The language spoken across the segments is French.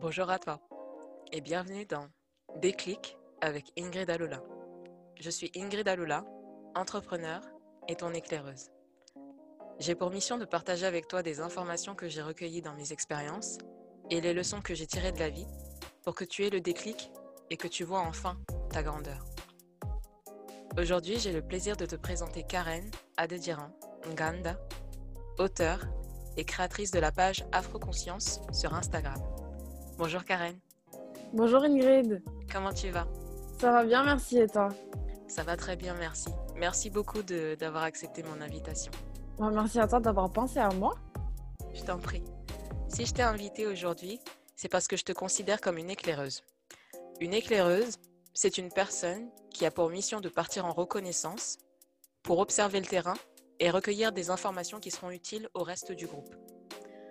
Bonjour à toi et bienvenue dans Déclic avec Ingrid Alola. Je suis Ingrid Alola, entrepreneur et ton éclaireuse. J'ai pour mission de partager avec toi des informations que j'ai recueillies dans mes expériences et les leçons que j'ai tirées de la vie pour que tu aies le déclic et que tu vois enfin ta grandeur. Aujourd'hui, j'ai le plaisir de te présenter Karen Adediran Nganda, auteure et créatrice de la page Afroconscience sur Instagram. Bonjour Karen. Bonjour Ingrid. Comment tu vas? Ça va bien, merci et toi? Ça va très bien, merci. Merci beaucoup d'avoir accepté mon invitation. merci à toi d'avoir pensé à moi. Je t'en prie. Si je t'ai invitée aujourd'hui, c'est parce que je te considère comme une éclaireuse. Une éclaireuse, c'est une personne qui a pour mission de partir en reconnaissance pour observer le terrain et recueillir des informations qui seront utiles au reste du groupe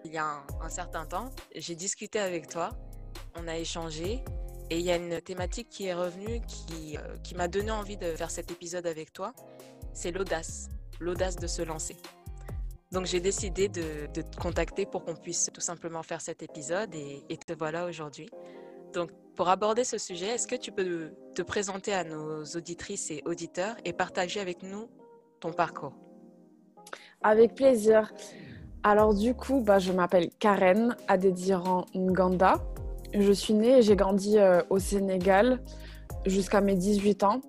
il y a un, certain temps, j'ai discuté avec toi, on a échangé et il y a une thématique qui est revenue qui, euh, qui m'a donné envie de faire cet épisode avec toi, c'est l'audace, l'audace de se lancer. Donc j'ai décidé de, de, te contacter pour qu'on puisse tout simplement faire cet épisode et, et te voilà aujourd'hui. Donc pour aborder ce sujet, est-ce que tu peux te présenter à nos auditrices et auditeurs et partager avec nous ton parcours? Avec plaisir. Alors du coup, bah, je m'appelle Karen Adediran Nganda. Je suis née et j'ai grandi euh, au Sénégal jusqu'à mes 18 ans.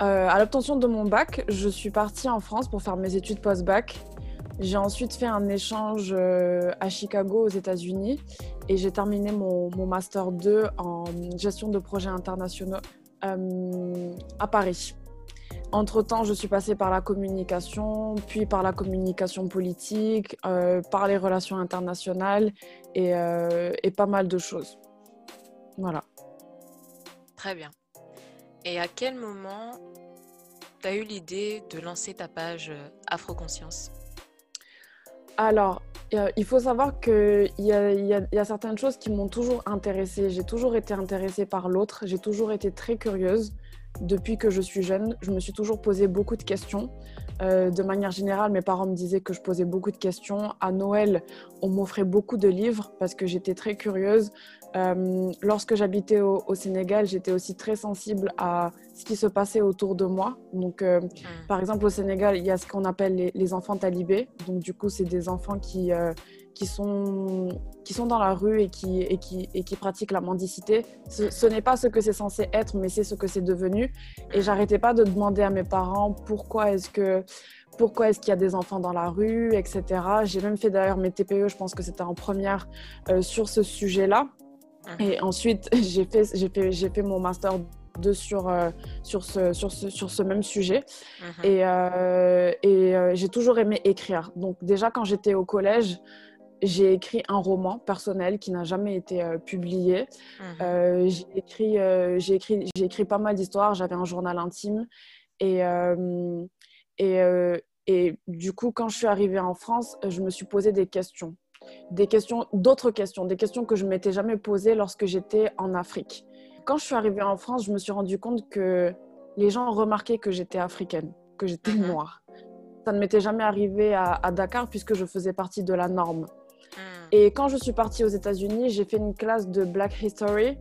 Euh, à l'obtention de mon bac, je suis partie en France pour faire mes études post-bac. J'ai ensuite fait un échange euh, à Chicago aux États-Unis et j'ai terminé mon, mon, Master 2 en gestion de projets internationaux à Paris. Entre-temps, je suis passée par la communication, puis par la communication politique, euh, par les relations internationales et, euh, et, pas mal de choses. Voilà. Très bien. Et à quel moment tu as eu l'idée de lancer ta page euh, Afroconscience? Alors, il faut savoir qu'il y, y, y, a certaines choses qui m'ont toujours intéressée. J'ai toujours été intéressée par l'autre. J'ai toujours été très curieuse depuis que je suis jeune, je me suis toujours posé beaucoup de questions. Euh, de manière générale, mes parents me disaient que je posais beaucoup de questions. À Noël, on m'offrait beaucoup de livres parce que j'étais très curieuse. Euh, lorsque j'habitais au, Sénégal, j'étais aussi très sensible à ce qui se passait autour de moi. Donc, euh, hmm. par exemple, au Sénégal, il y a ce qu'on appelle les, les, enfants talibés. Donc, du coup, c'est des enfants qui qui sont, qui sont dans la rue et qui, et qui, et qui pratiquent la mendicité. Ce, n'est pas ce que c'est censé être, mais c'est ce que c'est devenu. Et j'arrêtais pas de demander à mes parents pourquoi est-ce que pourquoi est-ce qu'il y a des enfants dans la rue, etc. J'ai même fait d'ailleurs mes TPE, je pense que c'était en première euh, sur ce sujet-là. Et ensuite, j'ai fait, j'ai fait, j'ai fait mon master 2 sur, euh, sur, ce, sur, ce, sur ce même sujet. Mmh. Et, euh, et j'ai toujours aimé écrire. Donc déjà, quand j'étais au collège, j'ai écrit un roman personnel qui n'a jamais été euh, publié. Mhm. Euh, j'ai écrit, euh, j'ai écrit, j'ai écrit pas mal d'histoires. J'avais un journal intime et et, et du coup, quand je suis arrivée en France, je me suis posé des questions, des questions, d'autres questions, des questions que je m'étais jamais posées lorsque j'étais en Afrique. Quand je suis arrivée en France, je me suis rendu compte que les gens remarquaient que j'étais africaine, que j'étais mhm. noire. Ça ne m'était jamais arrivé à, à Dakar puisque je faisais partie de la norme. Et quand je suis partie aux États-Unis, j'ai fait une classe de Black History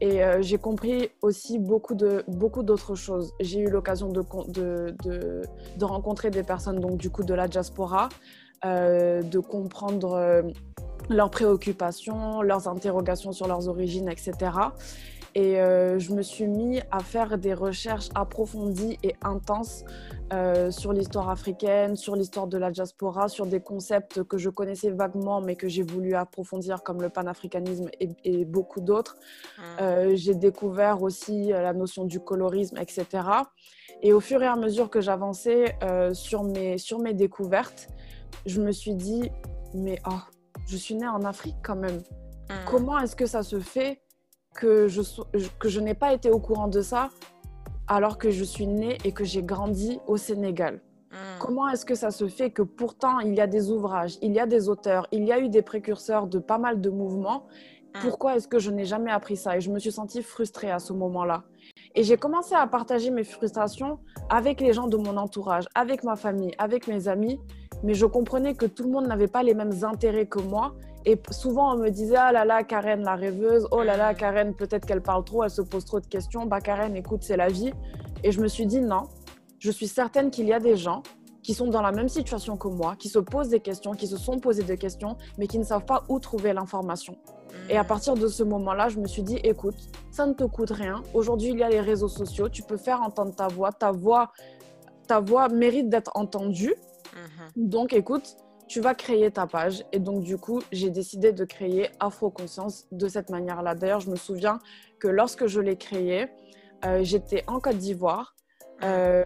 et euh, j'ai compris aussi beaucoup de beaucoup d'autres choses. J'ai eu l'occasion de, de, de, de, rencontrer des personnes donc du coup de la diaspora, euh, de comprendre euh, leurs préoccupations, leurs interrogations sur leurs origines, etc. Et euh, je me suis mis à faire des recherches approfondies et intenses euh, sur l'histoire africaine, sur l'histoire de la diaspora, sur des concepts que je connaissais vaguement mais que j'ai voulu approfondir comme le panafricanisme et, et beaucoup d'autres. Mmh. Euh, j'ai découvert aussi la notion du colorisme, etc. Et au fur et à mesure que j'avançais sur, mes, sur mes découvertes, je me suis dit, mais oh, je suis née en Afrique quand même. Mmh. Comment est-ce que ça se fait que je, que je n'ai pas été au courant de ça alors que je suis née et que j'ai grandi au Sénégal. Hmm. Comment est-ce que ça se fait que pourtant il y a des ouvrages, il y a des auteurs, il y a eu des précurseurs de pas mal de mouvements? Hmm. Pourquoi est-ce que je n'ai jamais appris ça? Et je me suis sentie frustrée à ce moment-là. Et j'ai commencé à partager mes frustrations avec les gens de mon entourage, avec ma famille, avec mes amis, mais je comprenais que tout le monde n'avait pas les mêmes intérêts que moi Et souvent, on me disait, ah là là, Karen, la rêveuse, oh là là, Mhm. Karen, peut-être qu'elle parle trop, elle se pose trop de questions. Bah, Karen, écoute, c'est la vie. Et je me suis dit, non, je suis certaine qu'il y a des gens qui sont dans la même situation que moi, qui se posent des questions, qui se sont posés des questions, mais qui ne savent pas où trouver l'information. Et à partir de ce moment-là, je me suis dit, écoute, ça ne te coûte rien. Aujourd'hui, il y a les réseaux sociaux, tu peux faire entendre ta voix. Ta voix, ta voix mérite d'être entendue. Mhm. Donc, écoute, tu vas créer ta page. Et donc, du coup, j'ai décidé de créer Afro Conscience de cette manière-là. D'ailleurs, je me souviens que lorsque je l'ai créé, euh, j'étais en Côte d'Ivoire. Euh,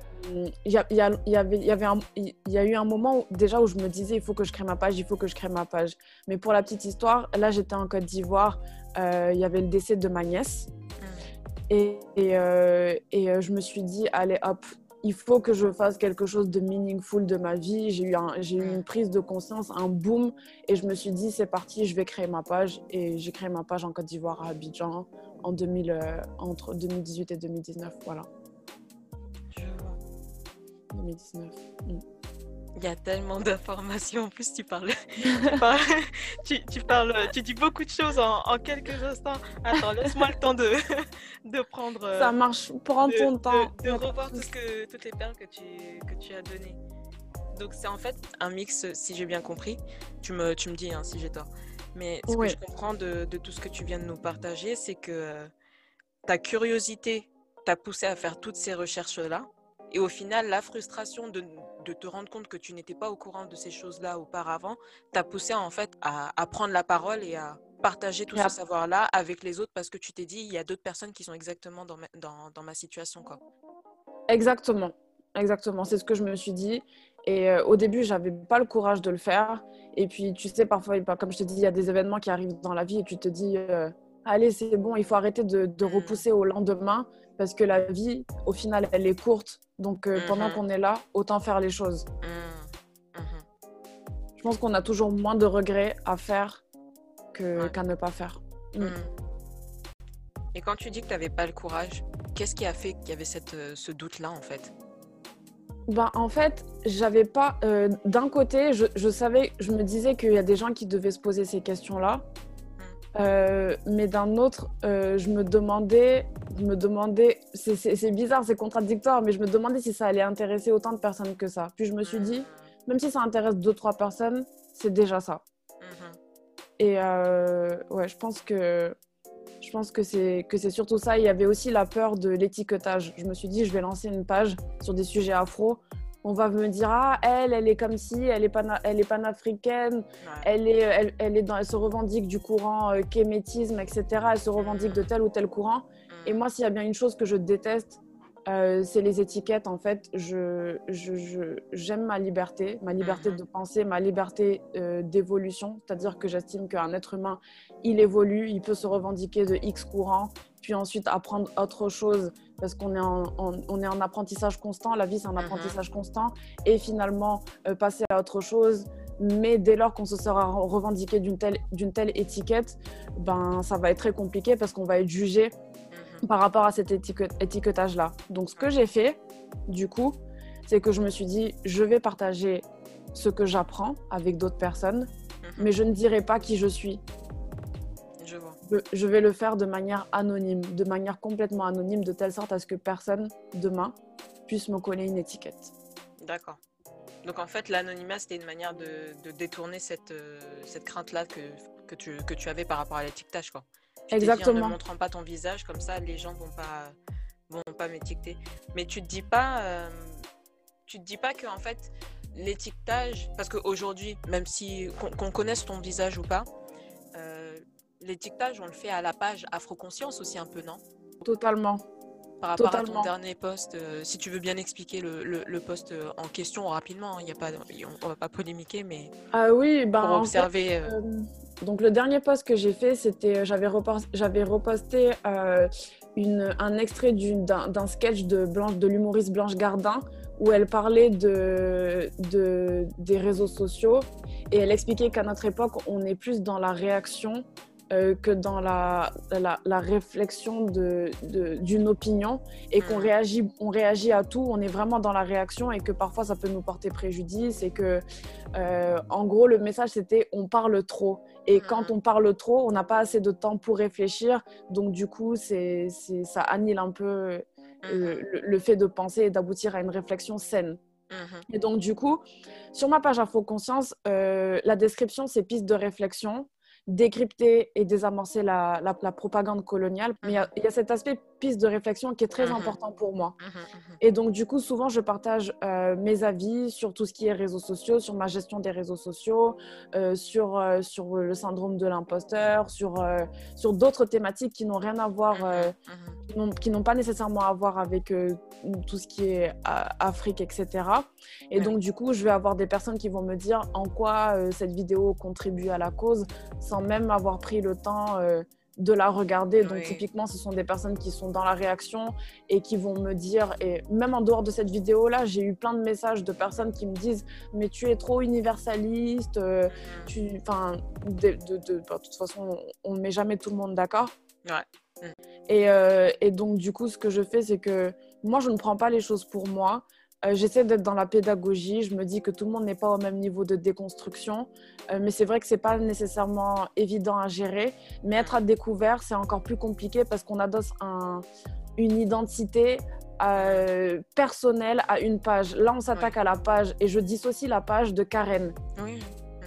Il y, a- il y a- y avait, il y avait un- il y a eu un moment où- déjà où je me disais il faut que je crée ma page, il faut que je crée ma page. Mais pour la petite histoire, là j'étais en Côte d'Ivoire, euh, il y avait le décès de ma nièce. Et, et, euh, et, euh, je me suis dit, allez hop, il faut que je fasse quelque chose de meaningful de ma vie. J'ai eu, un- j'ai eu une prise de conscience, un boom. Et je me suis dit, c'est parti, je vais créer ma page. Et j'ai créé ma page en Côte d'Ivoire, à Abidjan, en 2000, euh, entre 2018 et 2019. Voilà, Je vois. 2019. Mm. Il y a tellement d'informations. En plus, tu parles, tu, parles tu, tu parles, tu dis beaucoup de choses en, en quelques instants. Attends, laisse-moi le temps de, de prendre. euh, Ça marche, prends de, ton de- temps. de revoir tout ce que, toutes les perles que tu, que tu as données. Donc, c'est en fait un mix, si j'ai bien compris. Tu me, tu me dis hein, si j'ai tort. Mais ce Ouais. que je comprends de, de tout ce que tu viens de nous partager, c'est que euh, ta curiosité t'a poussé à faire toutes ces recherches-là. Et au final, la frustration de, de te rendre compte que tu n'étais pas au courant de ces choses-là auparavant t'a poussé en fait à, à prendre la parole et à partager tout ce savoir-là avec les autres parce que tu t'es dit, il y a d'autres personnes qui sont exactement dans ma, dans, dans ma situation. Quoi. Exactement, exactement. C'est ce que je me suis dit. Et euh, au début, j'avais pas le courage de le faire. Et puis, tu sais, parfois, comme je te dis, il y a des événements qui arrivent dans la vie et tu te dis, euh, allez, c'est bon, il faut arrêter de, de Mhm. repousser au lendemain parce que la vie, au final, elle est courte. Donc, euh, pendant Mhm. qu'on est là, autant faire les choses. Mmh. Mhm. Je pense qu'on a toujours moins de regrets à faire Ouais. qu'à ne pas faire. Mm. Mhm. Et quand tu dis que tu n'avais pas le courage, qu'est-ce qui a fait qu'il y avait cette, euh, ce doute-là en fait? Ben, en fait, j'avais pas. euh, D'un côté, je, je savais, je me disais qu'il y a des gens qui devaient se poser ces questions-là. Euh, mais d'un autre, euh, je me demandais, je me demandais, c'est- bizarre, c'est contradictoire, mais je me demandais si ça allait intéresser autant de personnes que ça. Puis je me suis dit, même si ça intéresse deux, trois personnes, c'est déjà ça. Mhm. Et euh, ouais, je pense que je pense que c'est que c'est surtout ça. Il y avait aussi la peur de l'étiquetage. Je me suis dit, je vais lancer une page sur des sujets afro. On va me dire ah elle, elle est comme si, elle est pana- elle est panafricaine, Ouais. elle est elle, elle est dans, elle se revendique du courant euh, kémétisme, etc. Elle se revendique de tel ou tel courant. Et Mhm. moi, s'il y a bien une chose que je déteste, euh, c'est les étiquettes. En fait, je, j'aime ma liberté, ma liberté Mhm. de penser, ma liberté euh, d'évolution. C'est-à-dire que j'estime qu'un être humain, il évolue, il peut se revendiquer de X courant, puis ensuite apprendre autre chose, parce qu'on est en, en- on est en apprentissage constant. La vie, c'est un Mhm. apprentissage constant. Et finalement, euh, passer à autre chose. Mais dès lors qu'on se sera revendiqué d'une telle, d'une telle étiquette, ben, ça va être très compliqué parce qu'on va être jugé Mhm. par rapport à cet étiquet- étiquetage-là. Donc, ce que j'ai fait, du coup, c'est que je me suis dit, je vais partager ce que j'apprends avec d'autres personnes, Mhm. mais je ne dirai pas qui je suis. Je vais le faire de manière anonyme, de manière complètement anonyme, de telle sorte à ce que personne, demain, puisse me coller une étiquette. D'accord. Donc en fait, l'anonymat, c'était une manière de, de détourner cette, euh, cette crainte-là que, que, tu, que tu avais par rapport à l'étiquetage. quoi. Tu dit, en Exactement. ne montrant pas ton visage, comme ça, les gens vont pas, vont pas m'étiqueter. Mais tu te dis pas, euh, tu te dis pas que en fait, l'étiquetage, parce qu'aujourd'hui, même si qu'on qu'on connaisse ton visage ou pas, l'étiquetage, on le fait à la page Afro-Conscience aussi un peu, non? Totalement. par rapport à ton dernier post, euh, si tu veux bien expliquer le, le, le post euh, en question rapidement, il y a pas, on, on va pas polémiquer, mais Ah oui, ben, pour en fait, observer. euh, donc le dernier post que j'ai fait, c'était j'avais repos- j'avais reposté euh, une, un extrait d'un d'un sketch de Blanche de l'humoriste Blanche Gardin où elle parlait de, de des réseaux sociaux et elle expliquait qu'à notre époque on est plus dans la réaction euh, que dans la, la, réflexion d'une de, opinion et qu'on mm. réagit, on réagit à tout, on est vraiment dans la réaction et que parfois ça peut nous porter préjudice et que, euh, en gros, le message c'était on parle trop. Et mm. quand on parle trop, on n'a pas assez de temps pour réfléchir. Donc, du coup, c'est, ça annule un peu mm-hmm. le, fait de penser et d'aboutir à une réflexion saine. Mm-hmm. Et donc, du coup, sur ma page Info Conscience, euh, la description, c'est piste de réflexion décrypter et désamorcer la, la, propagande coloniale. Mais il y, a cet aspect piste de réflexion qui est très mhm. important pour moi. Mhm, mhm, et donc, du coup, souvent, je partage euh, mes avis sur tout ce qui est réseaux sociaux, sur ma gestion des réseaux sociaux, euh, sur, euh, sur le syndrome de l'imposteur, sur, sur d'autres thématiques qui n'ont rien à voir, qui n'ont pas nécessairement à voir avec tout ce qui est Afrique, etc. Et donc, du coup, je vais avoir des personnes qui vont me dire en quoi cette vidéo contribue à la cause sans même avoir pris le temps de la regarder. Donc typiquement, ce sont des personnes qui sont dans la réaction et qui vont me dire, et même en dehors de cette vidéo-là, j'ai eu plein de messages de personnes qui me disent, mais tu es trop universaliste, euh, tu, enfin, de, de, bah, toute façon, on ne met jamais tout le monde d'accord. Mm. Et, euh, et donc du coup, ce que je fais, c'est que moi, je ne prends pas les choses pour moi. Euh, j'essaie d'être dans la pédagogie. Je me dis que tout le monde n'est pas au même niveau de déconstruction. Euh, mais c'est vrai que ce n'est pas nécessairement évident à gérer. Mais être à découvert, c'est encore plus compliqué parce qu'on adosse un, une identité euh, personnelle à une page. Là, on s'attaque à la page et je dissocie la page de Karen. Oui.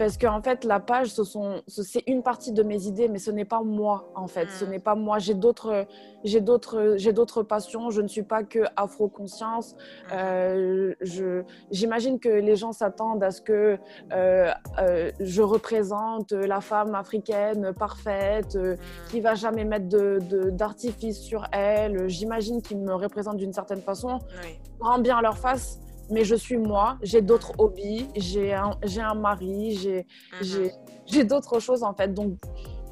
Parce qu'en fait, la page, ce sont, c'est une partie de mes idées, mais ce n'est pas moi, en fait. Ce mm. n'est pas moi. J'ai d'autres, j'ai d'autres, j'ai d'autres passions. Je ne suis pas que afro-conscience. Euh, je, j'imagine que les gens s'attendent à ce que euh, euh, je représente la femme africaine parfaite, mm. qui va jamais mettre de, d'artifice sur elle. J'imagine qu'ils me représentent d'une certaine façon. Oui. Rend bien leur face mais je suis moi, j'ai d'autres hobbies, j'ai un, un, mari, mhm. j'ai d'autres choses en fait. Donc,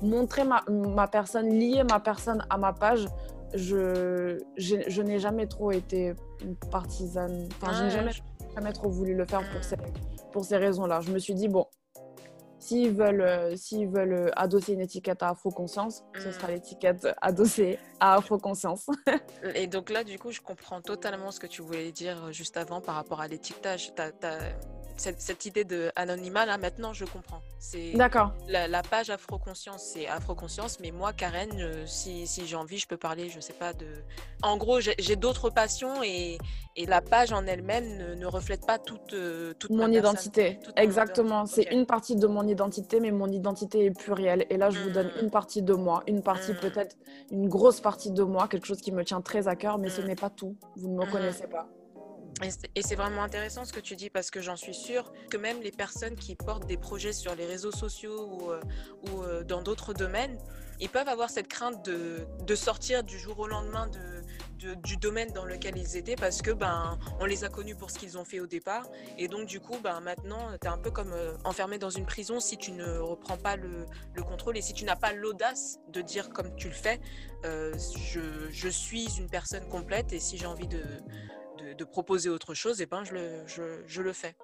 montrer ma, ma, personne, lier ma personne à ma page, je, je n'ai jamais trop été partisane. Enfin, je n'ai jamais, jamais, trop voulu le faire pour ces, pour ces raisons-là. Je me suis dit, bon, S'ils veulent, euh, s'ils veulent euh, adosser une étiquette à Afro-Conscience, ce sera mm. l'étiquette adossée à Afro-Conscience. Et donc là, du coup, je comprends totalement ce que tu voulais dire euh, juste avant par rapport à l'étiquetage cette, idée de anonymat là maintenant je comprends. C'est D'accord. La, page Afro-Conscience, c'est Afro-Conscience, mais moi Karen, euh, si, si j'ai envie, je peux parler, je sais pas de. En gros, j'ai d'autres passions et, et, la page en elle-même ne, reflète pas toute, euh, toute mon identité. Exactement. C'est une partie de mon identité, mais mon identité est plurielle. Et là, je vous donne mmh. une partie de moi, une partie mmh. peut-être une grosse partie de moi, quelque chose qui me tient très à cœur, mais ce mmh. n'est pas tout. Vous ne me connaissez pas. Et c'est vraiment intéressant ce que tu dis parce que j'en suis sûre que même les personnes qui portent des projets sur les réseaux sociaux ou, euh, euh, dans d'autres domaines, ils peuvent avoir cette crainte de, sortir du jour au lendemain de, du domaine dans lequel ils étaient parce que ben on les a connus pour ce qu'ils ont fait au départ. Et donc du coup ben maintenant tu es un peu comme euh, enfermé dans une prison si tu ne reprends pas le, le contrôle et si tu n'as pas l'audace de dire comme tu le fais je suis une personne complète et si j'ai envie de de, proposer autre chose, et ben je le, je, le fais.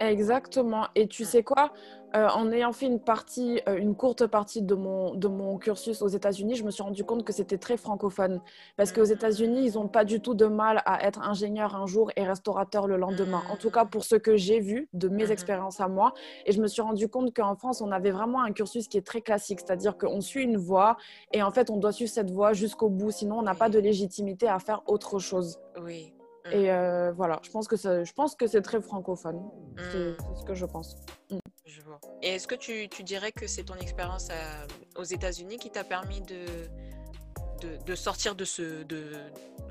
Exactement. Et tu sais quoi euh, En ayant fait une partie, euh, une courte partie de mon, de mon cursus aux États-Unis, je me suis rendu compte que c'était très francophone. Parce qu'aux États-Unis, ils n'ont pas du tout de mal à être ingénieur un jour et restaurateur le lendemain. En tout cas, pour ce que j'ai vu de mes expériences à moi. Et je me suis rendu compte qu'en France, on avait vraiment un cursus qui est très classique. C'est-à-dire qu'on suit une voie et en fait, on doit suivre cette voie jusqu'au bout. Sinon, on n'a pas de légitimité à faire autre chose. Oui. Mm. Et euh, voilà, je pense que je pense que c'est très francophone. C'est mm. ce que je pense. Mm. Je vois. Et est-ce que tu, tu, dirais que c'est ton expérience aux États-Unis qui t'a permis de, de, de, sortir de ce, de,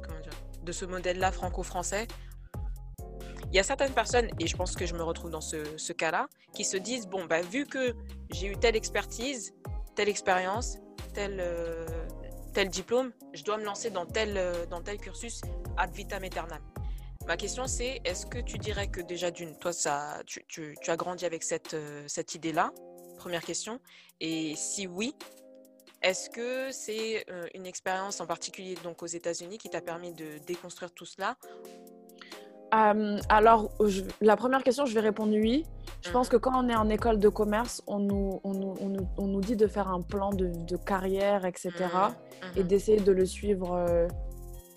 comment dire, de ce modèle-là franco-français? Il y a certaines personnes, et je pense que je me retrouve dans ce, ce cas-là, qui se disent, bon, bah, vu que j'ai eu telle expertise, telle expérience, tel, euh, tel diplôme, je dois me lancer dans tel, euh, dans tel cursus ad vitam aeternam. Ma question c'est, est-ce que tu dirais que déjà d'une, toi, ça, tu, tu, as grandi avec cette, euh, cette idée-là? Première question. Et si oui, est-ce que c'est euh, une expérience en particulier donc aux États-Unis qui t'a permis de déconstruire tout cela? Alors, la première question, je vais répondre oui. Je pense que quand on est en école de commerce, on nous, on nous, on nous, on nous dit de faire un plan de, de carrière, etc. Et d'essayer de le suivre euh,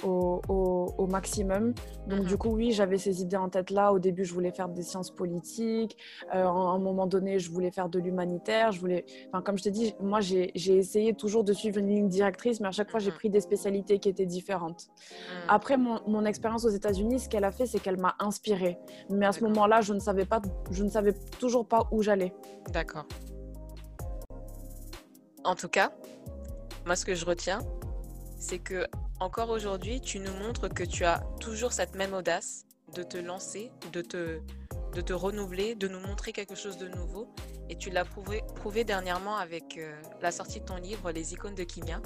au, au, au, maximum. Donc, du coup, oui, j'avais ces idées en tête là. Au début, je voulais faire des sciences politiques. Euh, à un moment donné, je voulais faire de l'humanitaire. Je voulais... enfin, comme je t'ai dit, moi, j'ai essayé toujours de suivre une ligne directrice, mais à chaque fois, j'ai pris des spécialités qui étaient différentes. Après, mon, mon expérience aux États-Unis, ce qu'elle a fait, c'est qu'elle m'a inspirée. Mais à ce moment-là, je ne savais pas, je ne savais toujours pas où j'allais. D'accord. En tout cas, moi, ce que je retiens, c'est que encore aujourd'hui, tu nous montres que tu as toujours cette même audace de te lancer, de te, de te renouveler, de nous montrer quelque chose de nouveau. Et tu l'as prouvé, prouvé dernièrement avec euh, la sortie de ton livre, Les icônes de Kimia.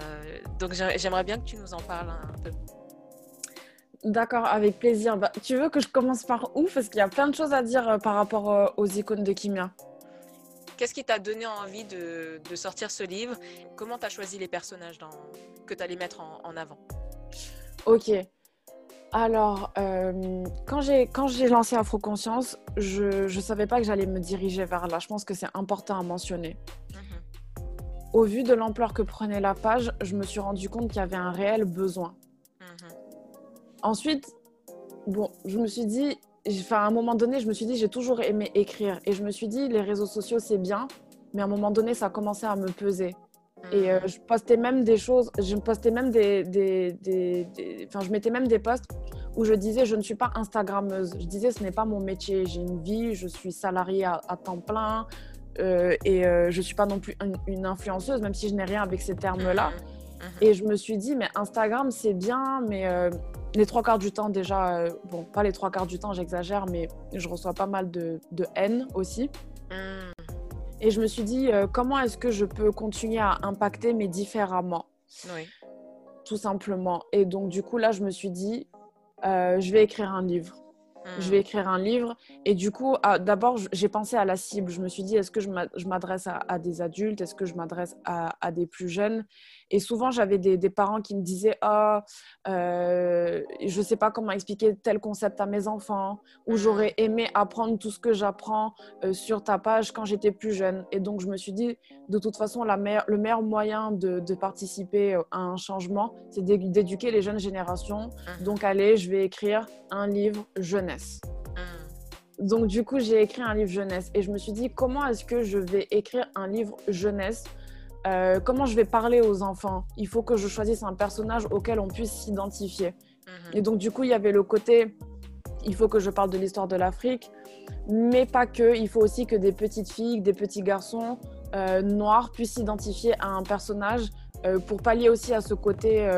Euh, donc j'aimerais bien que tu nous en parles un peu. D'accord, avec plaisir. Bah, tu veux que je commence par où? Parce qu'il y a plein de choses à dire euh, par rapport aux icônes de Kimia. Qu'est-ce qui t'a donné envie de, sortir ce livre? Comment tu as choisi les personnages dans, que tu allais mettre en, avant Ok. Alors, euh, quand j'ai lancé Afroconscience, je ne savais pas que j'allais me diriger vers là. Je pense que c'est important à mentionner. Mhm. Au vu de l'ampleur que prenait la page, je me suis rendu compte qu'il y avait un réel besoin. Mhm. Ensuite, bon, je me suis dit, à un moment donné, je me suis dit, j'ai toujours aimé écrire. Et je me suis dit, les réseaux sociaux, c'est bien. Mais à un moment donné, ça a commencé à me peser. Et euh, je postais même des choses, je postais même des, des, des, Enfin, je mettais même des posts où je disais, je ne suis pas Instagrammeuse. Je disais, ce n'est pas mon métier. J'ai une vie, je suis salariée à, temps plein. Euh, et euh, je ne suis pas non plus une, influenceuse, même si je n'ai rien avec ces termes-là. Mmh, mmh. Et je me suis dit, mais Instagram, c'est bien, mais les trois quarts du temps déjà, bon, pas les trois quarts du temps, j'exagère, mais je reçois pas mal de, haine aussi. Et je me suis dit, euh, comment est-ce que je peux continuer à impacter, mais différemment oui. Tout simplement. Et donc, du coup, là, je me suis dit, euh, je vais écrire un livre. Je vais hmm. écrire un livre. Et du coup, ah, d'abord, j'ai pensé à la cible. Je me suis dit, est-ce que je m'adresse à, des adultes? Est-ce que je m'adresse à, à, des plus jeunes? Et souvent, j'avais des, parents qui me disaient Ah, euh, je ne sais pas comment expliquer tel concept à mes enfants, ou j'aurais aimé apprendre tout ce que j'apprends euh, sur ta page quand j'étais plus jeune. Et donc, je me suis dit De toute façon, la le meilleur moyen de, participer à un changement, c'est d'éduquer les jeunes générations. Mmh. Donc, allez, je vais écrire un livre jeunesse. Mmh. Donc, du coup, j'ai écrit un livre jeunesse. Et je me suis dit Comment est-ce que je vais écrire un livre jeunesse euh, comment je vais parler aux enfants? Il faut que je choisisse un personnage auquel on puisse s'identifier. Mhm. Et donc, du coup, il y avait le côté, il faut que je parle de l'histoire de l'Afrique, mais pas que. Il faut aussi que des petites filles, des petits garçons euh, noirs puissent s'identifier à un personnage euh, pour pallier aussi à ce côté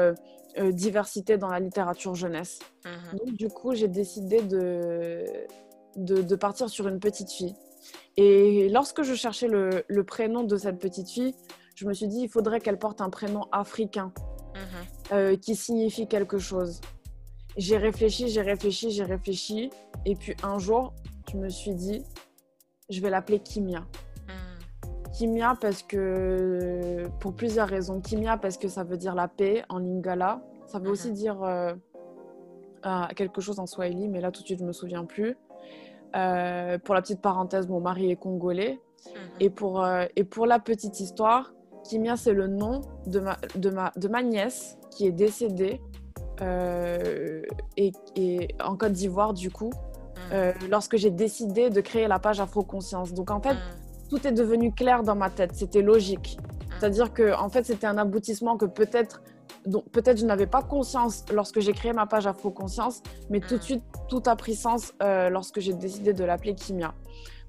diversité dans la littérature jeunesse. Mhm. Donc, du coup, j'ai décidé de, de, partir sur une petite fille. Et lorsque je cherchais le prénom de cette petite fille, je me suis dit, il faudrait qu'elle porte un prénom africain mhm. euh, qui signifie quelque chose. J'ai réfléchi, j'ai réfléchi, j'ai réfléchi. Et puis un jour, je me suis dit, je vais l'appeler Kimia. Mhm. Kimia parce que, pour plusieurs raisons. Kimia parce que ça veut dire la paix en lingala. Ça veut aussi mhm. dire euh, quelque chose en swahili, mais là tout de suite je me souviens plus. Euh, pour la petite parenthèse, mon mari est congolais. Et, pour, et pour la petite histoire, Kimia, c'est le nom de ma, de, ma, de ma nièce qui est décédée euh, et, en Côte d'Ivoire, du coup, mm. euh, lorsque j'ai décidé de créer la page Afro-Conscience. Donc, en fait, mm. tout est devenu clair dans ma tête. C'était logique. Mm. C'est-à-dire que, en fait, c'était un aboutissement que peut-être donc peut-être je n'avais pas conscience lorsque j'ai créé ma page Afro-Conscience, mais tout de suite, tout a pris sens euh, lorsque j'ai décidé de l'appeler Kimia.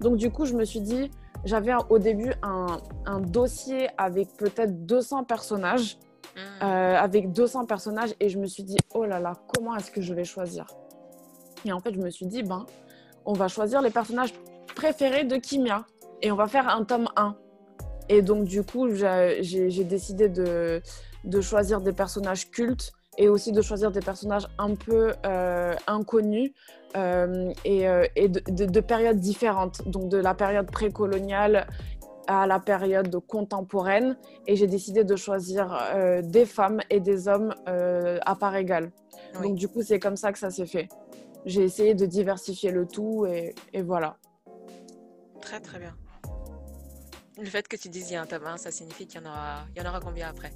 Donc du coup, je me suis dit, j'avais au début un, dossier avec peut-être 200 personnages, hmm. euh, avec 200 personnages, et je me suis dit, oh là là, comment est-ce que je vais choisir? Et en fait, je me suis dit, ben, on va choisir les personnages préférés de Kimia, et on va faire un tome 1. Et donc, du coup, j'ai décidé de, de choisir des personnages cultes et aussi de choisir des personnages un peu euh, inconnus euh, et, euh, de, périodes différentes, donc de la période précoloniale à la période contemporaine. Et j'ai décidé de choisir des femmes et des hommes à part égale. Donc du coup, c'est comme ça que ça s'est fait. J'ai essayé de diversifier le tout et, et voilà. Très très bien. Le fait que tu dises il y a un tabac, ça signifie qu'il y en aura, il y en aura combien après?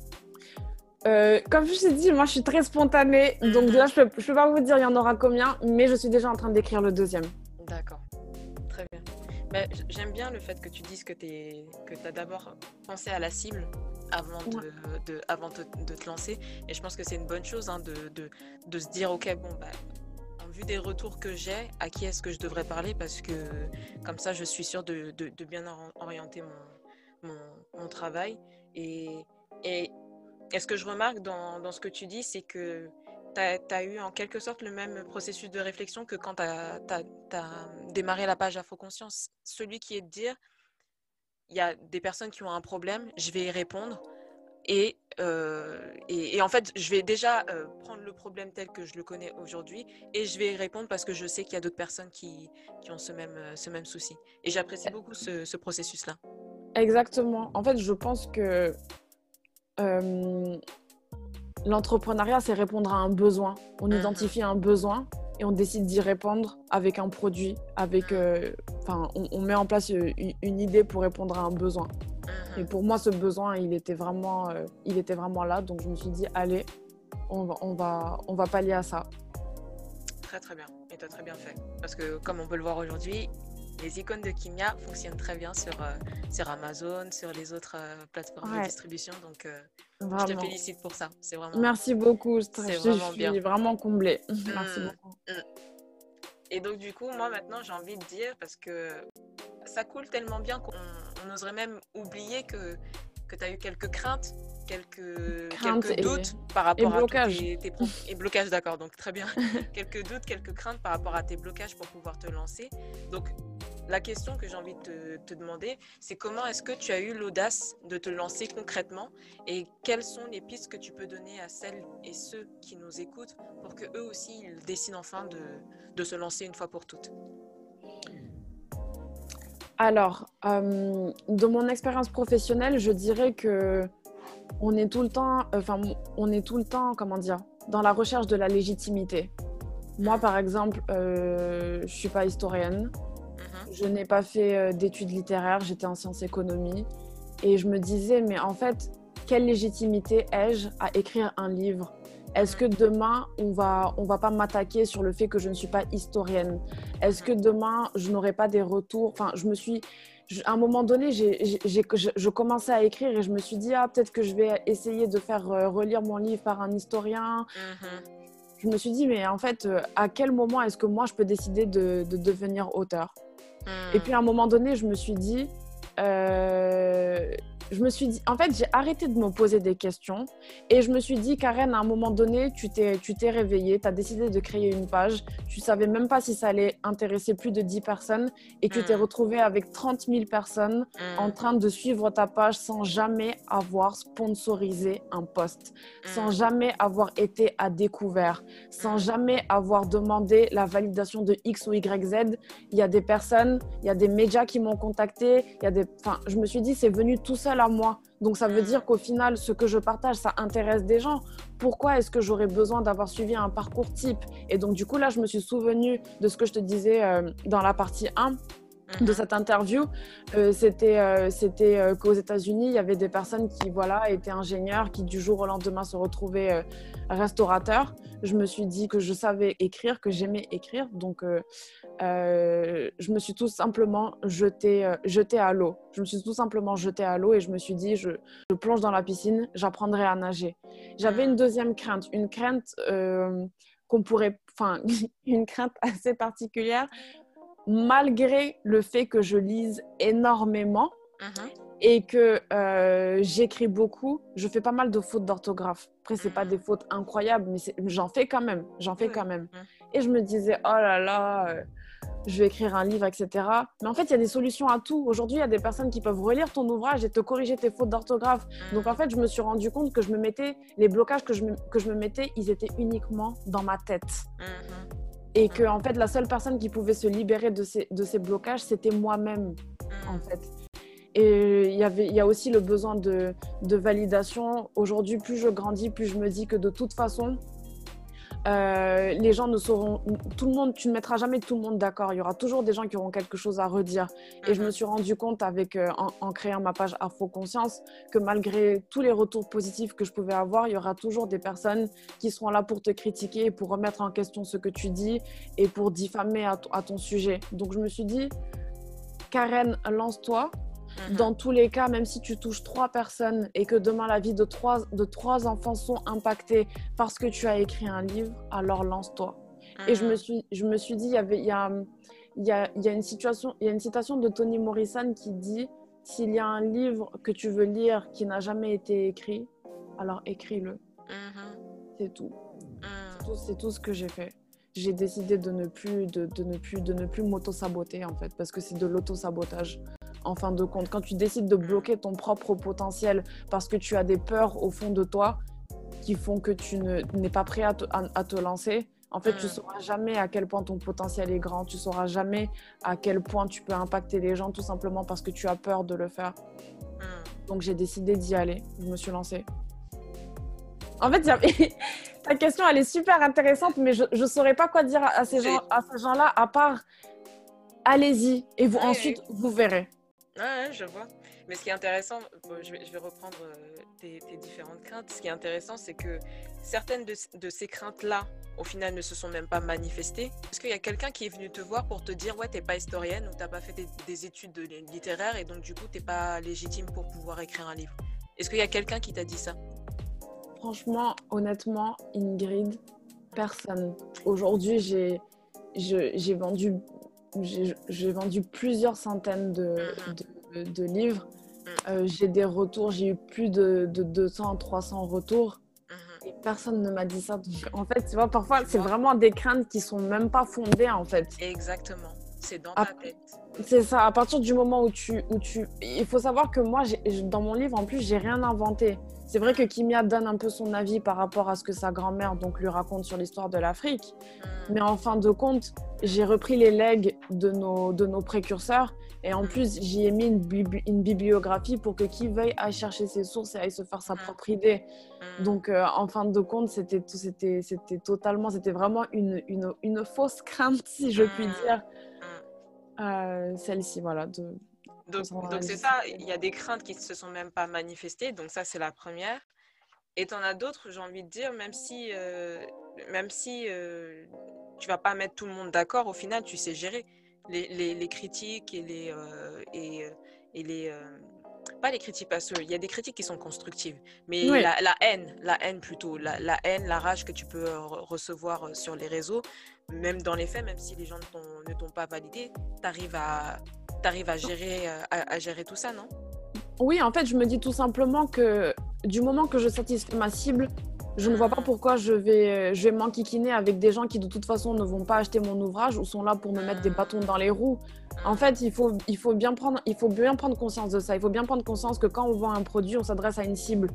Euh, comme je t'ai dit, moi je suis très spontanée, donc là mhm. je peux, peux pas vous dire il y en aura combien, mais je suis déjà en train d'écrire le deuxième. D'accord, très bien. J'aime bien le fait que tu dises que tu as d'abord pensé à la cible avant de, avant de, te lancer, et je pense que c'est une bonne chose hein, de, de, se dire ok, bon, bah, en vue des retours que j'ai, à qui est-ce que je devrais parler, parce que comme ça je suis sûre de, bien orienter mon, mon, mon travail. Et, et et ce que je remarque dans, dans ce que tu dis, c'est que tu as, eu en quelque sorte le même processus de réflexion que quand tu as, démarré la page Info Conscience. Celui qui est de dire, il y a des personnes qui ont un problème, je vais y répondre. Et, euh, et, en fait, je vais déjà euh, prendre le problème tel que je le connais aujourd'hui et je vais y répondre parce que je sais qu'il y a d'autres personnes qui, qui, ont ce même, ce même souci. Et j'apprécie beaucoup ce, ce processus-là. Exactement. En fait, je pense que euh, l'entrepreneuriat, c'est répondre à un besoin. On mhm. identifie un besoin et on décide d'y répondre avec un produit, avec, mhm. euh, enfin, on, met en place euh, une, idée pour répondre à un besoin. Mhm. Et pour moi, ce besoin, il était vraiment, il était vraiment là. Donc, je me suis dit, allez, on va, on va, on va pallier à ça. Très très bien. Et tu as très bien fait. Parce que comme on peut le voir aujourd'hui, les icônes de Kimia fonctionnent très bien sur, euh, sur Amazon, sur les autres euh, plateformes de distribution. Donc, euh, je te félicite pour ça. C'est vraiment. Merci beaucoup. Je, vraiment suis vraiment comblée. Merci mmh, beaucoup. Mmh. Et donc, du coup, moi, maintenant, j'ai envie de dire, parce que ça coule tellement bien qu'on oserait même oublier que, que tu as eu quelques craintes quelques, quelques doutes par rapport à tes, tes et blocage d'accord donc très bien. Quelques doutes quelques craintes par rapport à tes blocages pour pouvoir te lancer. Donc la question que j'ai envie de te, demander, c'est comment est-ce que tu as eu l'audace de te lancer concrètement et quelles sont les pistes que tu peux donner à celles et ceux qui nous écoutent pour que eux aussi ils décident enfin de, de se lancer une fois pour toutes? Alors, euh, de mon expérience professionnelle, je dirais que on est tout le temps, enfin, on est tout le temps, comment dire, dans la recherche de la légitimité. Moi, par exemple, euh, je suis pas historienne. Je n'ai pas fait euh, d'études littéraires, j'étais en sciences économie. Et je me disais, mais en fait, quelle légitimité ai-je à écrire un livre? Est-ce que demain, on va, on va pas m'attaquer sur le fait que je ne suis pas historienne? Est-ce que demain, je n'aurai pas des retours? Enfin, je me suis... à un moment donné, je, je, commençais à écrire et je me suis dit, ah, peut-être que je vais essayer de faire euh, relire mon livre par un historien. Mm-hmm. Je me suis dit, mais en fait, euh, à quel moment est-ce que moi, je peux décider de, de devenir auteur? Et puis à un moment donné, je me suis dit, euh, je me suis dit, en fait, j'ai arrêté de me poser des questions et je me suis dit, Karen, à un moment donné, tu t'es, tu t'es réveillée, tu as décidé de créer une page, tu savais même pas si ça allait intéresser plus de 10 personnes et tu t'es mm. retrouvée avec 30 000 personnes mm. en train de suivre ta page sans jamais avoir sponsorisé un post, sans mm. jamais avoir été à découvert, sans jamais avoir demandé la validation de X ou Y, Z. Il y a des personnes, il y a des médias qui m'ont contacté, il y a des, enfin, je me suis dit, c'est venu tout seul à moi. Donc ça veut dire qu'au final, ce que je partage, ça intéresse des gens. Pourquoi est-ce que j'aurais besoin d'avoir suivi un parcours type? Et donc du coup, là, je me suis souvenu de ce que je te disais euh, dans la partie 1 de cette interview, euh, c'était euh, c'était euh, qu'aux États-Unis, il y avait des personnes qui voilà étaient ingénieurs, qui du jour au lendemain se retrouvaient restaurateurs. Je me suis dit que je savais écrire, que j'aimais écrire, donc je me suis tout simplement jetée jeté à l'eau. Je me suis tout simplement jetée à l'eau et je me suis dit je, je plonge dans la piscine, j'apprendrai à nager. J'avais une deuxième crainte, une crainte qu'on pourrait, enfin une crainte assez particulière malgré le fait que je lise énormément uh-huh. et que euh, j'écris beaucoup, je fais pas mal de fautes d'orthographe. Après, c'est pas mm. des fautes incroyables, mais j'en fais quand même. J'en fais quand même. Et je me disais, oh là là, euh, je vais écrire un livre, etc. Mais en fait, il y a des solutions à tout. Aujourd'hui, il y a des personnes qui peuvent relire ton ouvrage et te corriger tes fautes d'orthographe. Donc, mm. en fait, je me suis rendu compte que je me mettais, les blocages que je me, que je me mettais, ils étaient uniquement dans ma tête. Et que, en fait, la seule personne qui pouvait se libérer de ces, de ces blocages, c'était moi-même, en fait. Et il y, avait, il y a aussi le besoin de, de validation. Aujourd'hui, plus je grandis, plus je me dis que de toute façon, Euh, les gens ne sauront, tout le monde, tu ne mettras jamais tout le monde d'accord. Il y aura toujours des gens qui auront quelque chose à redire. Et je me mhm. suis rendu compte avec, euh, en, créant ma page Afro Conscience, que malgré tous les retours positifs que je pouvais avoir, il y aura toujours des personnes qui seront là pour te critiquer, pour remettre en question ce que tu dis et pour diffamer à, à ton sujet. Donc je me suis dit, Karen, lance-toi. Mhm. Dans tous les cas, même si tu touches trois personnes et que demain la vie de trois, de trois enfants sont impactés parce que tu as écrit un livre, alors lance-toi. Et je me mhm. suis, je me suis dit, il y, avait, il, y a, il, y a, il y a une situation, il y a une citation de Toni Morrison qui dit s'il y a un livre que tu veux lire qui n'a jamais été écrit, alors écris-le. Mhm. C'est tout. C'est tout ce que j'ai fait j'ai décidé de ne plus de, de, ne plus de ne plus m'auto-saboter en fait parce que c'est de l'auto-sabotage en fin de compte quand tu décides de bloquer ton propre potentiel parce que tu as des peurs au fond de toi qui font que tu n'es pas prêt à te, à, te, lancer en fait, tu mm. sauras jamais à quel point ton potentiel est grand. Tu sauras jamais à quel point tu peux impacter les gens tout simplement parce que tu as peur de le faire. Mm. Donc, j'ai décidé d'y aller. Je me suis lancée. En fait, ta question, elle est super intéressante, mais je ne saurais pas quoi dire à ces gens, à ces gens-là, à part allez-y et vous ensuite vous verrez. Ouais, je vois. Mais ce qui est intéressant, je, vais, reprendre euh, tes, différentes craintes. Ce qui est intéressant, c'est que certaines de, ces craintes-là, au final, ne se sont même pas manifestées. Est-ce qu'il y a quelqu'un qui est venu te voir pour te dire, ouais, t'es pas historienne ou t'as pas fait des, des, études littéraires et donc du coup, t'es pas légitime pour pouvoir écrire un livre? Est-ce qu'il y a quelqu'un qui t'a dit ça? Franchement, honnêtement, Ingrid, personne. Aujourd'hui, j'ai vendu j'ai vendu plusieurs centaines de, mm-hmm. de, livres. Mm. Euh, j'ai des retours, j'ai eu plus de, de 200 300 retours. Mm-hmm. Et personne ne m'a dit ça. en fait, tu vois, parfois, c'est vraiment des craintes qui sont même pas fondées, en fait. Exactement. C'est dans ta tête. C'est ça. À partir du moment où tu, où tu... Il faut savoir que moi, dans mon livre, en plus, j'ai rien inventé. C'est vrai que Kimia donne un peu son avis par rapport à ce que sa grand-mère donc lui raconte sur l'histoire de l'Afrique. Hmm. Mais en fin de compte, j'ai repris les legs de nos, de nos précurseurs et en hmm. plus, j'y ai mis une, une, bibliographie pour que qui veuille aille chercher ses sources et aille se faire sa hmm. propre idée. Donc, euh, en fin de compte, c'était totalement, c'était vraiment une, une, une, fausse crainte, si je puis dire. Euh, celle-ci, voilà, de, donc, c'est ça, il y a des craintes qui ne se sont même pas manifestées, donc ça c'est la première. Et tu en as d'autres, j'ai envie de dire, même si, euh, même si euh, tu vas pas mettre tout le monde d'accord, au final tu sais gérer les, les, les critiques et les, euh, et, et, les pas les critiques parce qu'il y a des critiques qui sont constructives, mais la, la, haine, la haine plutôt, la, la, haine, la rage que tu peux recevoir sur les réseaux, même dans les faits, même si les gens ne t'ont pas validé, tu arrives à arrives à gérer, euh, à, gérer tout ça, non? Oui, en fait, je me dis tout simplement que du moment que je satisfais ma cible, je ne vois pas pourquoi je vais, je vais m'enquiquiner avec des gens qui de toute façon ne vont pas acheter mon ouvrage ou sont là pour me mettre des bâtons dans les roues. En fait, il faut, il faut, bien, prendre, il faut bien prendre conscience de ça. Il faut bien prendre conscience que quand on vend un produit, on s'adresse à une cible.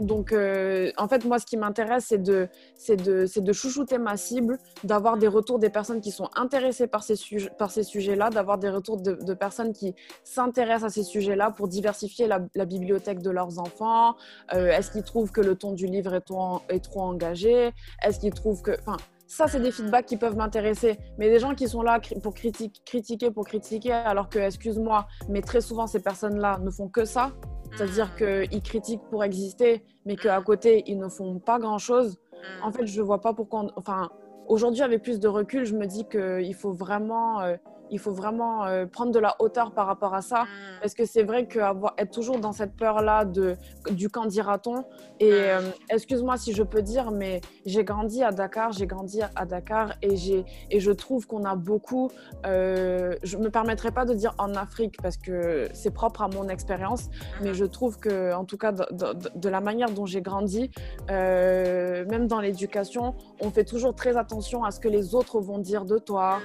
Donc, euh, en fait, moi, ce qui m'intéresse, c'est de, de, de chouchouter ma cible, d'avoir des retours des personnes qui sont intéressées par ces, sujets, par ces sujets-là, d'avoir des retours de, personnes qui s'intéressent à ces sujets-là pour diversifier la, bibliothèque de leurs enfants. Euh, est-ce qu'ils trouvent que le ton du livre est trop, est trop engagé? Est-ce qu'ils trouvent que... Enfin, ça, c'est des feedbacks qui peuvent m'intéresser. Mais des gens qui sont là pour critiquer, pour critiquer, alors que, excuse-moi, mais très souvent, ces personnes-là ne font que ça. C'est-à-dire mm. qu'ils critiquent pour exister, mais qu'à mm. côté, ils ne font pas grand-chose. En mm. fait, je ne vois pas pourquoi. Enfin, aujourd'hui, avec plus de recul, je me dis qu'il faut vraiment. Il faut vraiment euh, prendre de la hauteur par rapport à ça. Mm. Parce que c'est vrai qu'être toujours dans cette peur-là de, du quand dira-t-on? Et mm. euh, excuse-moi si je peux dire, mais j'ai grandi à Dakar, j'ai grandi à Dakar et, et je trouve qu'on a beaucoup. Euh, je ne me permettrai pas de dire en Afrique parce que c'est propre à mon expérience, mais je trouve que, en tout cas, de, la manière dont j'ai grandi, même dans l'éducation, on fait toujours très attention à ce que les autres vont dire de toi.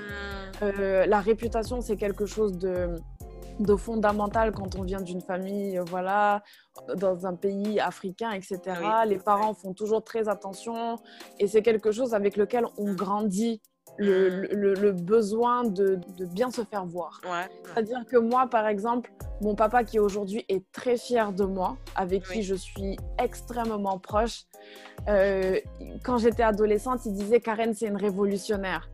Mm. la réputation, c'est quelque chose de, de fondamental quand on vient d'une famille, euh, voilà, dans un pays africain, etc. Les parents font toujours très attention et c'est quelque chose avec lequel on grandit le, le, le besoin de, de, bien se faire voir. Ouais. C'est-à-dire que moi, par exemple, mon papa qui aujourd'hui est très fier de moi, avec Oui. qui je suis extrêmement proche, euh, quand j'étais adolescente, il disait Karen, c'est une révolutionnaire.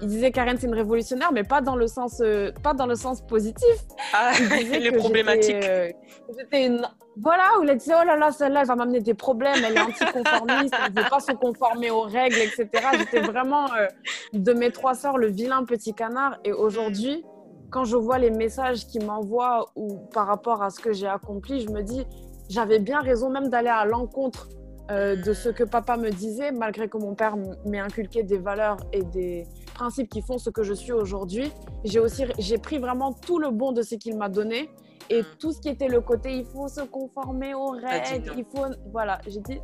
Il disait Karen, c'est une révolutionnaire, mais pas dans le sens, euh, pas dans le sens positif. Ah, Il disait les que problématiques. j'étais, euh, j'étais une... Voilà, où il disait, oh là là, celle-là, elle va m'amener des problèmes, elle est anticonformiste, elle ne veut pas se conformer aux règles, etc. J'étais vraiment, euh, de mes trois sœurs, le vilain petit canard. Et aujourd'hui, quand je vois les messages qu'il m'envoie ou par rapport à ce que j'ai accompli, je me dis, j'avais bien raison même d'aller à l'encontre euh, de ce que papa me disait, malgré que mon père m'ait inculqué des valeurs et des principes qui font ce que je suis aujourd'hui. J'ai aussi j'ai pris vraiment tout le bon de ce qu'il m'a donné et Mm. tout ce qui était le côté il faut se conformer aux dit règles, il faut voilà, j'ai dit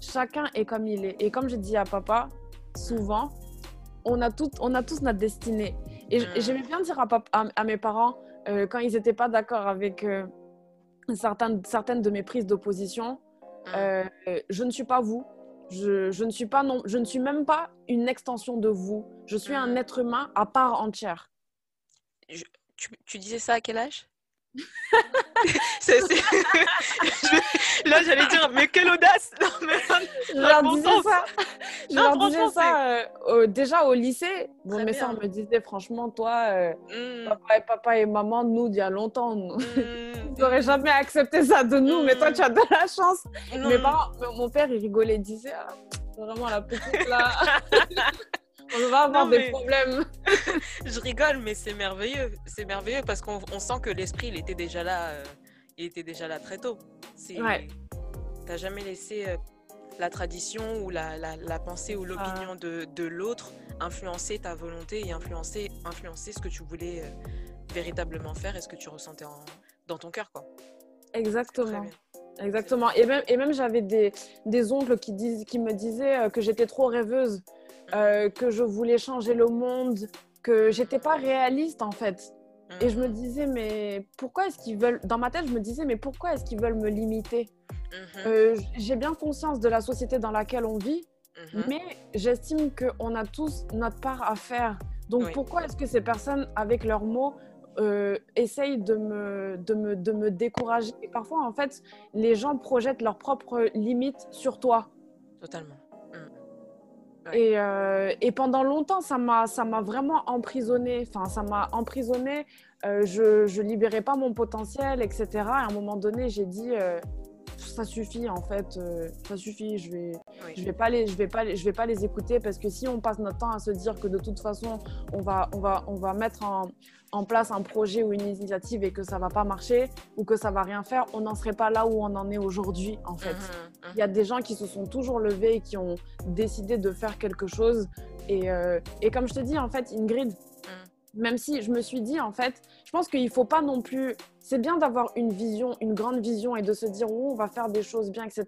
chacun est comme il est et comme je dis à papa souvent on a tout, on a tous notre destinée et Mm. j'aimais bien dire à, papa- à, à mes parents euh, quand ils n'étaient pas d'accord avec euh, certaines, certaines de mes prises d'opposition. Euh, je ne suis pas vous. Je, je ne suis pas non, je ne suis même pas une extension de vous. Je suis un Mhm. être humain à part entière. Tu, tu disais ça à quel âge? Là, j'allais dire, mais quelle audace Non, mais bon disais sens. ça. Je Non, leur disais ça euh, euh, déjà au lycée. Bon, Très mais bien. ça, on me disait franchement, toi, euh, Hmm, papa, et, papa et maman, nous, il y a longtemps, nous hmm, n'auraient jamais accepté ça de nous. Mais toi, tu as de la chance. non, Mes parents, mon père, il rigolait, il disait, ah, vraiment la petite là. on va avoir Non, des mais- problèmes. Je rigole, mais c'est merveilleux. C'est merveilleux parce qu'on on sent que l'esprit, il était déjà là. euh, il était déjà là très tôt. C'est. Ouais. T'as jamais laissé euh, la tradition ou la, la, la pensée ou l'opinion de, de l'autre influencer ta volonté et influencer, influencer ce que tu voulais euh, véritablement faire et ce que tu ressentais en- dans ton cœur, quoi. Exactement. Exactement. Et même, et même j'avais des, des oncles qui, disent, qui me disaient que j'étais trop rêveuse, euh, que je voulais changer le monde, que j'étais pas réaliste en fait. Et je me Mhm, disais, mais pourquoi est-ce qu'ils veulent. Dans ma tête, je me disais, mais pourquoi est-ce qu'ils veulent me limiter? Mhm, Euh, J'ai bien conscience de la société dans laquelle on vit, mhm. mais j'estime qu'on a tous notre part à faire. Donc Oui. pourquoi est-ce que ces personnes, avec leurs mots, euh, essayent de me, de, me, de me décourager? Et parfois, en fait, les gens projettent leurs propres limites sur toi. Totalement. Euh, et pendant longtemps, ça m'a, ça m'a vraiment emprisonnée. Enfin, ça m'a emprisonnée. Euh, je, je libérais pas mon potentiel, etc. Et à un moment donné, j'ai dit, euh, ça suffit en fait, euh, ça suffit. Je vais, Oui. je vais pas les, je vais pas, les- je vais pas les écouter parce que si on passe notre temps à se dire que de toute façon, on va, on va, on va mettre en, en place un projet ou une initiative et que ça va pas marcher ou que ça va rien faire, on n'en serait pas là où on en est aujourd'hui en fait. Mhm, mhm. Il y a des gens qui se sont toujours levés et qui ont décidé de faire quelque chose. Et, euh, et comme je te dis, en fait, Ingrid, même si je me suis dit, en fait, je pense qu'il ne faut pas non plus. C'est bien d'avoir une vision, une grande vision et de se dire, oh, on va faire des choses bien, etc.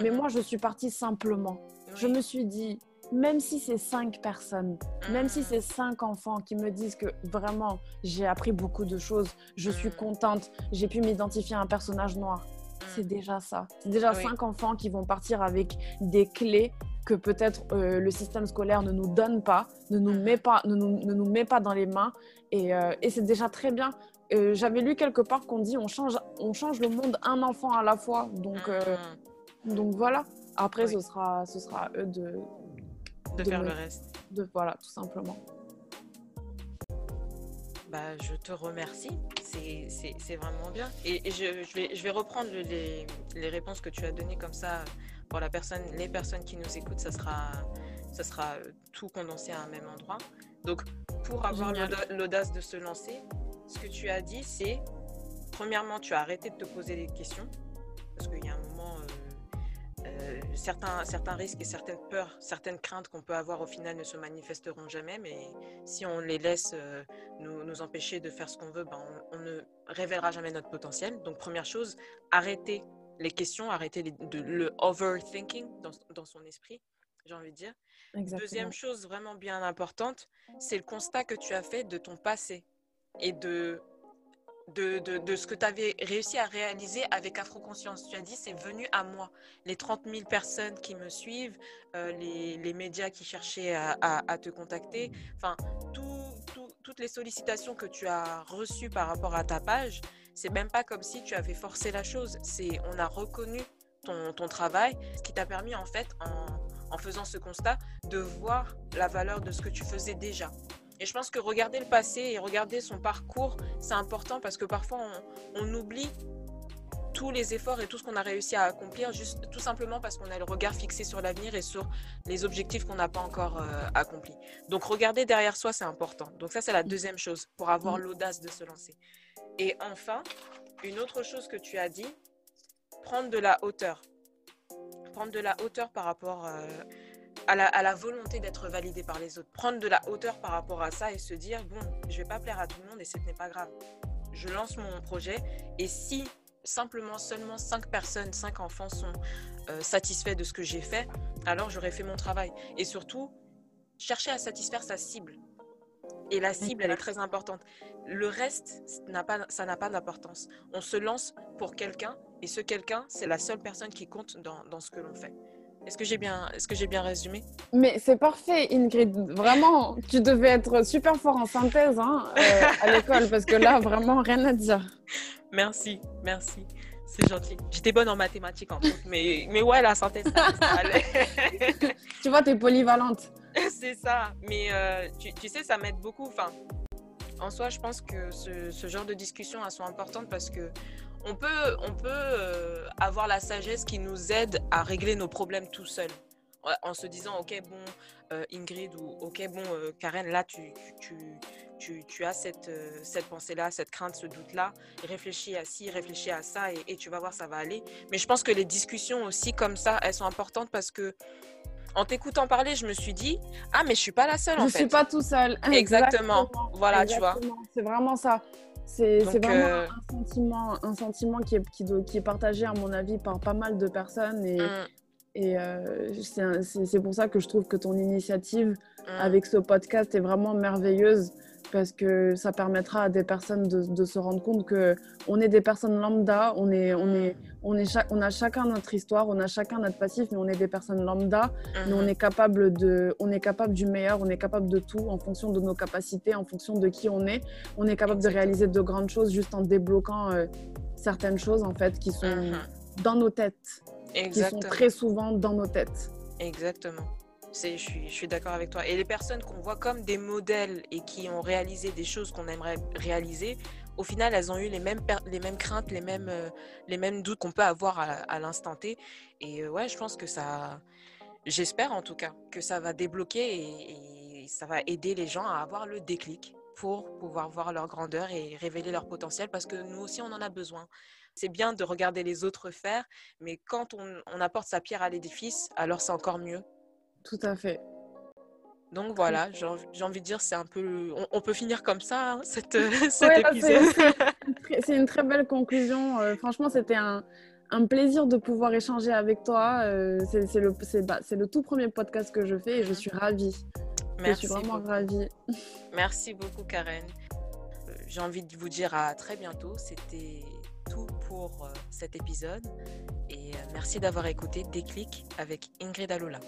Mais Mhm. moi, je suis partie simplement. Je me suis dit, même si c'est cinq personnes, même si c'est cinq enfants qui me disent que vraiment j'ai appris beaucoup de choses, je suis Mhm. contente, j'ai pu m'identifier à un personnage noir, c'est Mhm. déjà ça. C'est déjà Oui. cinq enfants qui vont partir avec des clés que peut-être euh, le système scolaire ne nous donne pas, ne nous Mhm. met pas, ne nous, ne nous met pas dans les mains. Et, euh, et c'est déjà très bien. Euh, J'avais lu quelque part qu'on dit on change, on change le monde un enfant à la fois. Donc, Mhm. donc voilà. Après, Oui. ce, sera, ce sera à eux de, de de faire me- le reste. de. Voilà, tout simplement. Bah, je te remercie, c'est vraiment bien. Et, et je, je vais, je vais reprendre le- les, les réponses que tu as données comme ça pour la personne, les personnes qui nous écoutent, ça sera, ça sera euh, tout condensé à un même endroit. Donc, pour avoir l'audace de se lancer, ce que tu as dit, c'est premièrement, tu as arrêté de te poser des questions parce qu'il y a un moment, euh, euh, certains, certains risques et certaines peurs, certaines craintes qu'on peut avoir au final ne se manifesteront jamais, mais si on les laisse euh, nous, nous empêcher de faire ce qu'on veut, ben, on, on ne révélera jamais notre potentiel. Donc, première chose, arrêter les questions, arrêter les- de, le overthinking dans, dans son esprit, j'ai envie de dire. Exactement. Deuxième chose vraiment bien importante, c'est le constat que tu as fait de ton passé et de de, de, ce que tu avais réussi à réaliser avec Afro-Conscience. Tu as dit, c'est venu à moi. Les 30 000 personnes qui me suivent, euh, les, les, médias qui cherchaient à, à, te contacter, enfin, toutes les sollicitations que tu as reçues par rapport à ta page, c'est même pas comme si tu avais forcé la chose. C'est, on a reconnu ton, ton travail, ce qui t'a permis, en fait, en, en faisant ce constat, de voir la valeur de ce que tu faisais déjà. Et je pense que regarder le passé et regarder son parcours, c'est important parce que parfois on, oublie tous les efforts et tout ce qu'on a réussi à accomplir, juste tout simplement parce qu'on a le regard fixé sur l'avenir et sur les objectifs qu'on n'a pas encore euh, accomplis. Donc regarder derrière soi, c'est important. Donc ça, c'est la deuxième chose pour avoir mm. l'audace de se lancer. Et enfin, une autre chose que tu as dit, prendre de la hauteur. Prendre de la hauteur par rapport euh, à la, volonté d'être validé par les autres. Prendre de la hauteur par rapport à ça et se dire, bon, je vais pas plaire à tout le monde et ce n'est pas grave. Je lance mon projet et si simplement seulement 5 personnes, 5 enfants sont euh, satisfaits de ce que j'ai fait, alors j'aurais fait mon travail. Et surtout, chercher à satisfaire sa cible. Et la cible, elle est très importante. Le reste, ça n'a pas d'importance. On se lance pour quelqu'un et ce quelqu'un, c'est la seule personne qui compte dans, dans ce que l'on fait. Est-ce que j'ai bien, est-ce que j'ai bien résumé? Mais c'est parfait, Ingrid. Vraiment, tu devais être super fort en synthèse hein, euh, à l'école parce que là, vraiment, rien à dire. Merci, merci. C'est gentil. J'étais bonne en mathématiques en fait, mais, mais ouais, la synthèse, ça, allait. tu vois, tu es polyvalente. c'est ça. Mais euh, tu, tu, sais, ça m'aide beaucoup. Enfin, en soi, je pense que ce, ce genre de discussions elles sont importantes parce que on peut, on peut euh, avoir la sagesse qui nous aide à régler nos problèmes tout seul. En se disant, OK, bon, euh, Ingrid, ou OK, bon, Karen, là, tu, tu, tu, tu as cette, cette pensée-là, cette crainte, ce doute-là. Réfléchis à ci, réfléchis à ça, et, tu vas voir, ça va aller. Mais je pense que les discussions aussi comme ça, elles sont importantes parce que en t'écoutant parler, je me suis dit, ah, mais je suis pas la seule, je en fait. Je suis pas tout seul. Exactement. Voilà, tu vois. C'est vraiment ça. C'est vraiment euh, un sentiment, un sentiment qui, est, qui, qui, est partagé, à mon avis, par pas mal de personnes. Et, mm. et euh, c'est pour ça que je trouve que ton initiative mm. avec ce podcast est vraiment merveilleuse parce que ça permettra à des personnes de, se rendre compte que on est des personnes lambda, on est, on est, on est, on a chacun notre histoire, on a chacun notre passif, mais on est des personnes lambda, mais on mhm. est capable de, on est capable du meilleur, on est capable de tout en fonction de nos capacités, en fonction de qui on est, on est capable de réaliser de grandes choses juste en débloquant euh, certaines choses en fait qui sont mhm. dans nos têtes, qui sont très souvent dans nos têtes. Exactement. Je suis, d'accord avec toi. Et les personnes qu'on voit comme des modèles et qui ont réalisé des choses qu'on aimerait réaliser, au final, elles ont eu les mêmes, craintes, les mêmes, euh, les mêmes doutes qu'on peut avoir à, l'instant T. Et euh, ouais, je pense que ça, j'espère en tout cas, que ça va débloquer et, ça va aider les gens à avoir le déclic pour pouvoir voir leur grandeur et révéler leur potentiel parce que nous aussi, on en a besoin. C'est bien de regarder les autres faire, mais quand on apporte sa pierre à l'édifice, alors c'est encore mieux tout à fait. Donc voilà, j'ai envie de dire, c'est un peu. On, peut finir comme ça, hein, cette, cet épisode. C'est une très belle conclusion. Euh, franchement, c'était un, un, plaisir de pouvoir échanger avec toi. Euh, c'est le, bah, le tout premier podcast que je fais et je suis ravie. Merci je suis vraiment ravie. Merci beaucoup, Karen. Euh, j'ai envie de vous dire à très bientôt. C'était tout pour cet épisode. Et merci d'avoir écouté Déclic avec Ingrid Alola.